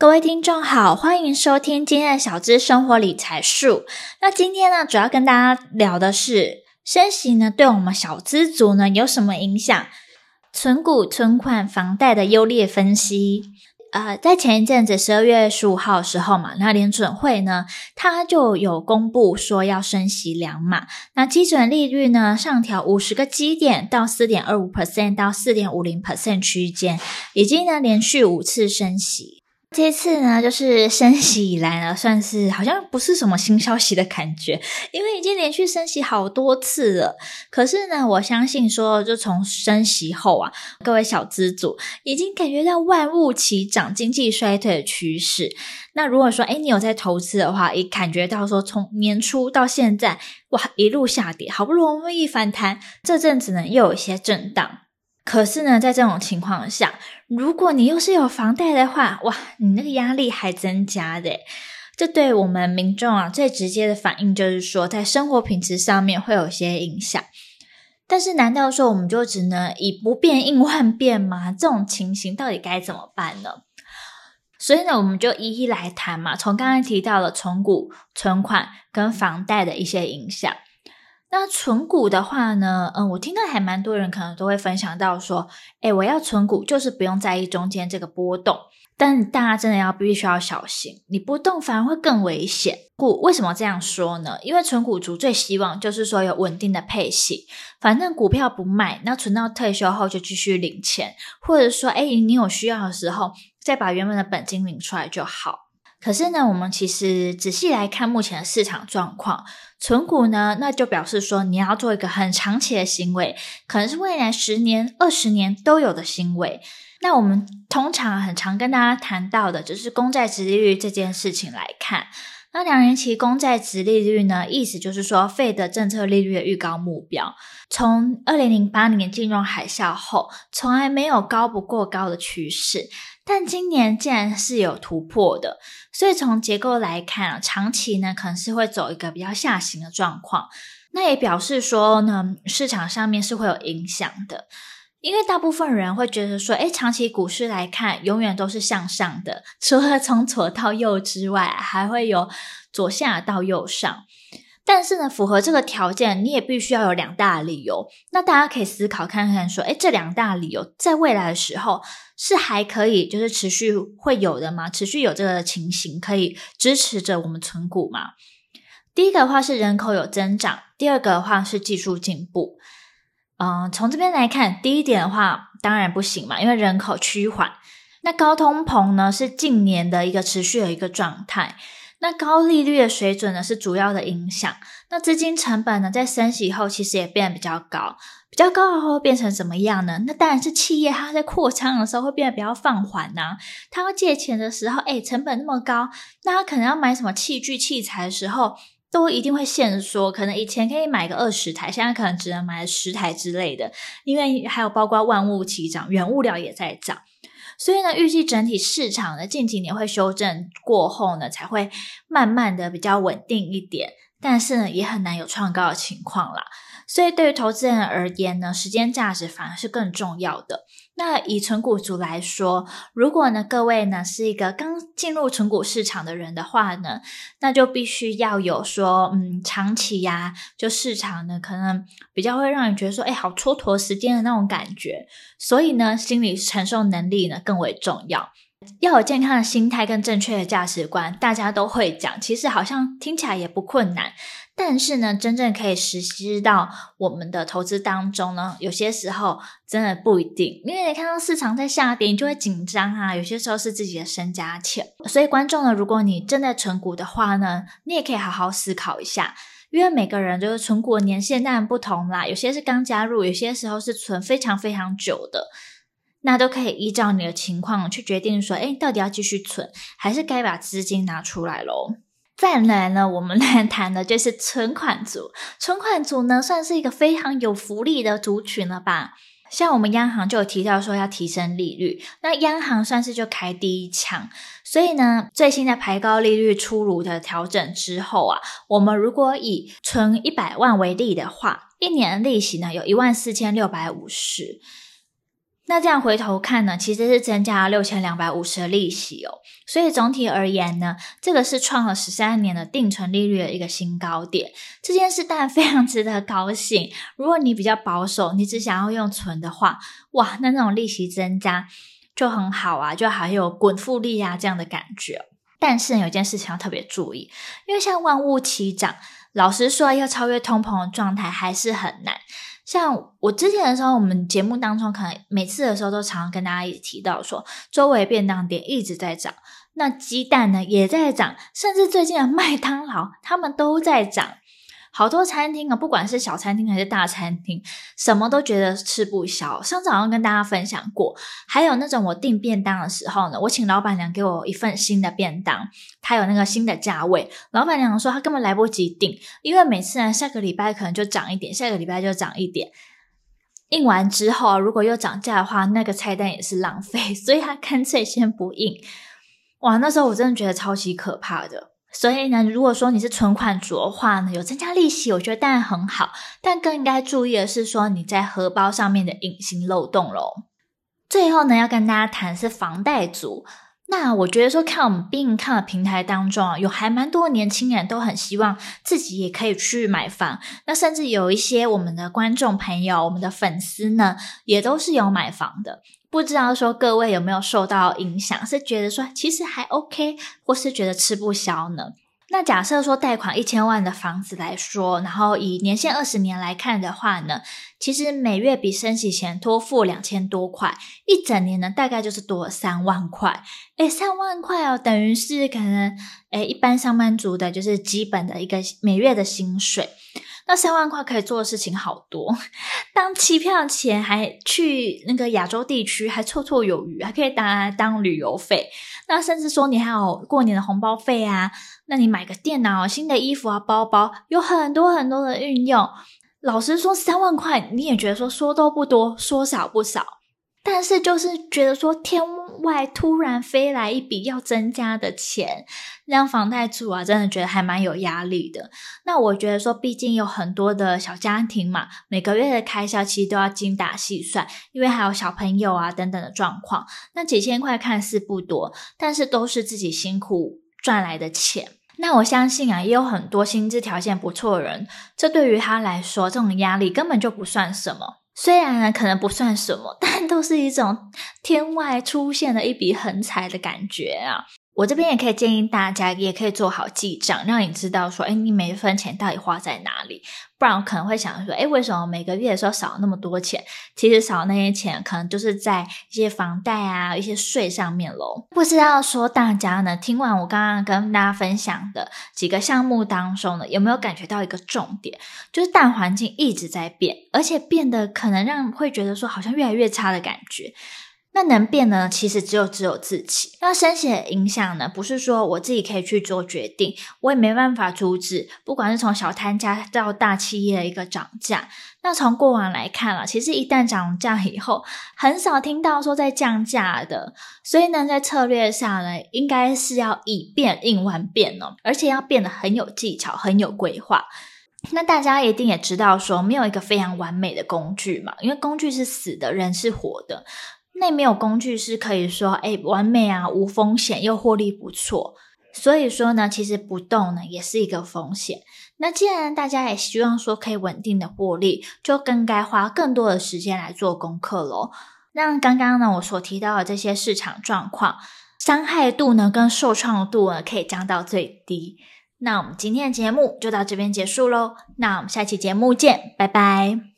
各位听众好，欢迎收听今天的小资生活理财术。那今天呢，主要跟大家聊的是升息呢，对我们小资族呢有什么影响？存股、存款、房贷的优劣分析。呃，在前一阵子十二月十五号的时候嘛，那联准会呢，它就有公布说要升息两码，那基准利率呢上调五十个基点到四点二五 percent 到四点五零 percent 区间，已经呢连续五次升息。这次呢，就是升息以来呢，算是好像不是什么新消息的感觉，因为已经连续升息好多次了。可是呢，我相信说，就从升息后啊，各位小资主已经感觉到万物齐涨、经济衰退的趋势。那如果说，诶，你有在投资的话，也感觉到说，从年初到现在，哇，一路下跌，好不容易反弹，这阵子呢，又有一些震荡。可是呢，在这种情况下，如果你又是有房贷的话，哇，你那个压力还增加的。这对我们民众啊，最直接的反应就是说，在生活品质上面会有些影响。但是，难道说我们就只能以不变应万变吗？这种情形到底该怎么办呢？所以呢，我们就一一来谈嘛。从刚才提到了存股、存款跟房贷的一些影响。那存股的话呢，嗯，我听到还蛮多人可能都会分享到说，诶，我要存股就是不用在意中间这个波动，但大家真的要必须要小心，你波动反而会更危险。故为什么这样说呢？因为存股族最希望就是说有稳定的配息，反正股票不卖，那存到退休后就继续领钱，或者说，诶，你有需要的时候再把原本的本金领出来就好。可是呢，我们其实仔细来看目前的市场状况，存股呢，那就表示说你要做一个很长期的行为，可能是未来十年、二十年都有的行为。那我们通常很常跟大家谈到的，就是公债殖利率这件事情来看，那两年期公债殖利率呢，意思就是说费的政策利率的预高目标，从二零零八年金融海啸后，从来没有高不过高的趋势。但今年竟然是有突破的，所以从结构来看啊，长期呢可能是会走一个比较下行的状况。那也表示说呢，市场上面是会有影响的，因为大部分人会觉得说，诶，长期股市来看永远都是向上的，除了从左到右之外，还会有左下到右上。但是呢，符合这个条件，你也必须要有两大理由。那大家可以思考看看，说，诶，这两大理由在未来的时候是还可以，就是持续会有的吗？持续有这个情形可以支持着我们存股吗？第一个的话是人口有增长，第二个的话是技术进步。嗯，从这边来看，第一点的话当然不行嘛，因为人口趋缓。那高通膨呢，是近年的一个持续的一个状态。那高利率的水准呢，是主要的影响。那资金成本呢，在升息后其实也变得比较高，比较高的话会变成怎么样呢？那当然是企业它在扩张的时候会变得比较放缓呐、它要借钱的时候，哎，成本那么高，那它可能要买什么器具器材的时候，都一定会限缩。可能以前可以买个二十台，现在可能只能买十台之类的，因为还有包括万物齐涨，原物料也在涨。所以呢，预计整体市场呢，近几年会修正过后呢，才会慢慢的比较稳定一点，但是呢，也很难有创高的情况啦。所以对于投资人而言呢，时间价值反而是更重要的。那以存股族来说，如果呢各位呢是一个刚进入存股市场的人的话呢，那就必须要有说，嗯，长期呀，就市场呢可能比较会让人觉得说，哎，好蹉跎时间的那种感觉。所以呢，心理承受能力呢更为重要，要有健康的心态跟正确的价值观。大家都会讲，其实好像听起来也不困难。但是呢，真正可以实施到我们的投资当中呢，有些时候真的不一定，因为你看到市场在下跌，你就会紧张啊。有些时候是自己的身家钱，所以观众呢，如果你正在存股的话呢，你也可以好好思考一下，因为每个人就是存股年限当然不同啦，有些是刚加入，有些时候是存非常非常久的，那都可以依照你的情况去决定说，诶，到底要继续存，还是该把资金拿出来喽。再来呢，我们来 谈的就是存款族。存款族呢，算是一个非常有福利的族群了吧？像我们央行就有提到说要提升利率，那央行算是就开第一枪。所以呢，最新的排高利率出炉的调整之后啊，我们如果以存一百万为例的话，一年利息呢有一万四千六百五十。那这样回头看呢，其实是增加了六千两百五十的利息哦。所以总体而言呢，这个是创了十三年的定存利率的一个新高点。这件事当然非常值得高兴。如果你比较保守，你只想要用存的话，哇，那那种利息增加就很好啊，就还有滚复利啊这样的感觉。但是有一件事情要特别注意，因为像万物齐涨，老实说要超越通膨的状态还是很难。像我之前的时候，我们节目当中可能每次的时候都常常跟大家一起提到说，周围便当店一直在涨，那鸡蛋呢也在涨，甚至最近的麦当劳他们都在涨。好多餐厅啊，不管是小餐厅还是大餐厅，什么都觉得吃不消。上次好像跟大家分享过，还有那种我订便当的时候呢，我请老板娘给我一份新的便当，它有那个新的价位。老板娘说她根本来不及订，因为每次呢下个礼拜可能就涨一点，下个礼拜就涨一点。印完之后，如果又涨价的话，那个菜单也是浪费，所以她干脆先不印。哇，那时候我真的觉得超级可怕的。所以呢，如果说你是存款族的话呢，有增加利息，我觉得当然很好。但更应该注意的是说你在荷包上面的隐形漏洞喽。最后呢，要跟大家谈是房贷族。那我觉得说，看我们 Be Income 的平台当中啊，有还蛮多年轻人都很希望自己也可以去买房。那甚至有一些我们的观众朋友、我们的粉丝呢，也都是有买房的。不知道说各位有没有受到影响？是觉得说其实还 OK，或是觉得吃不消呢？那假设说贷款一千万的房子来说，然后以年限二十年来看的话呢，其实每月比升息前多付两千多块，一整年呢大概就是多了三万块。诶，三万块哦，等于是可能诶一般上班族的就是基本的一个每月的薪水。那三万块可以做的事情好多，当机票钱还去那个亚洲地区还绰绰有余，还可以拿来当旅游费。那甚至说你还有过年的红包费啊。那你买个电脑、新的衣服啊、包包，有很多很多的运用。老实说，三万块你也觉得说说多不多，说少不少。但是就是觉得说，天外突然飞来一笔要增加的钱，让房贷族啊，真的觉得还蛮有压力的。那我觉得说，毕竟有很多的小家庭嘛，每个月的开销其实都要精打细算，因为还有小朋友啊等等的状况。那几千块看似不多，但是都是自己辛苦赚来的钱。那我相信啊，也有很多薪资条件不错的人，这对于他来说，这种压力根本就不算什么。虽然呢，可能不算什么，但都是一种天外出现了一笔横财的感觉啊。我这边也可以建议大家，也可以做好记账，让你知道说，诶，你每一分钱到底花在哪里。不然我可能会想说，诶，为什么每个月的时候少那么多钱？其实少那些钱，可能就是在一些房贷啊、一些税上面喽。不知道说大家呢，听完我刚刚跟大家分享的几个项目当中呢，有没有感觉到一个重点？就是大环境一直在变，而且变得可能让会觉得说，好像越来越差的感觉。那能变呢？其实只有只有自己。那升息的影响呢？不是说我自己可以去做决定，我也没办法阻止。不管是从小摊家到大企业的一个涨价，那从过往来看了，其实一旦涨价以后，很少听到说在降价的。所以呢，在策略上呢，应该是要以变应万变哦，而且要变得很有技巧、很有规划。那大家一定也知道说，没有一个非常完美的工具嘛，因为工具是死的，人是活的。那没有工具是可以说，哎，完美啊，无风险又获利不错。所以说呢，其实不动呢也是一个风险。那既然大家也希望说可以稳定的获利，就更该花更多的时间来做功课喽。让刚刚呢我所提到的这些市场状况，伤害度呢跟受创度呢可以降到最低。那我们今天的节目就到这边结束喽。那我们下期节目见，拜拜。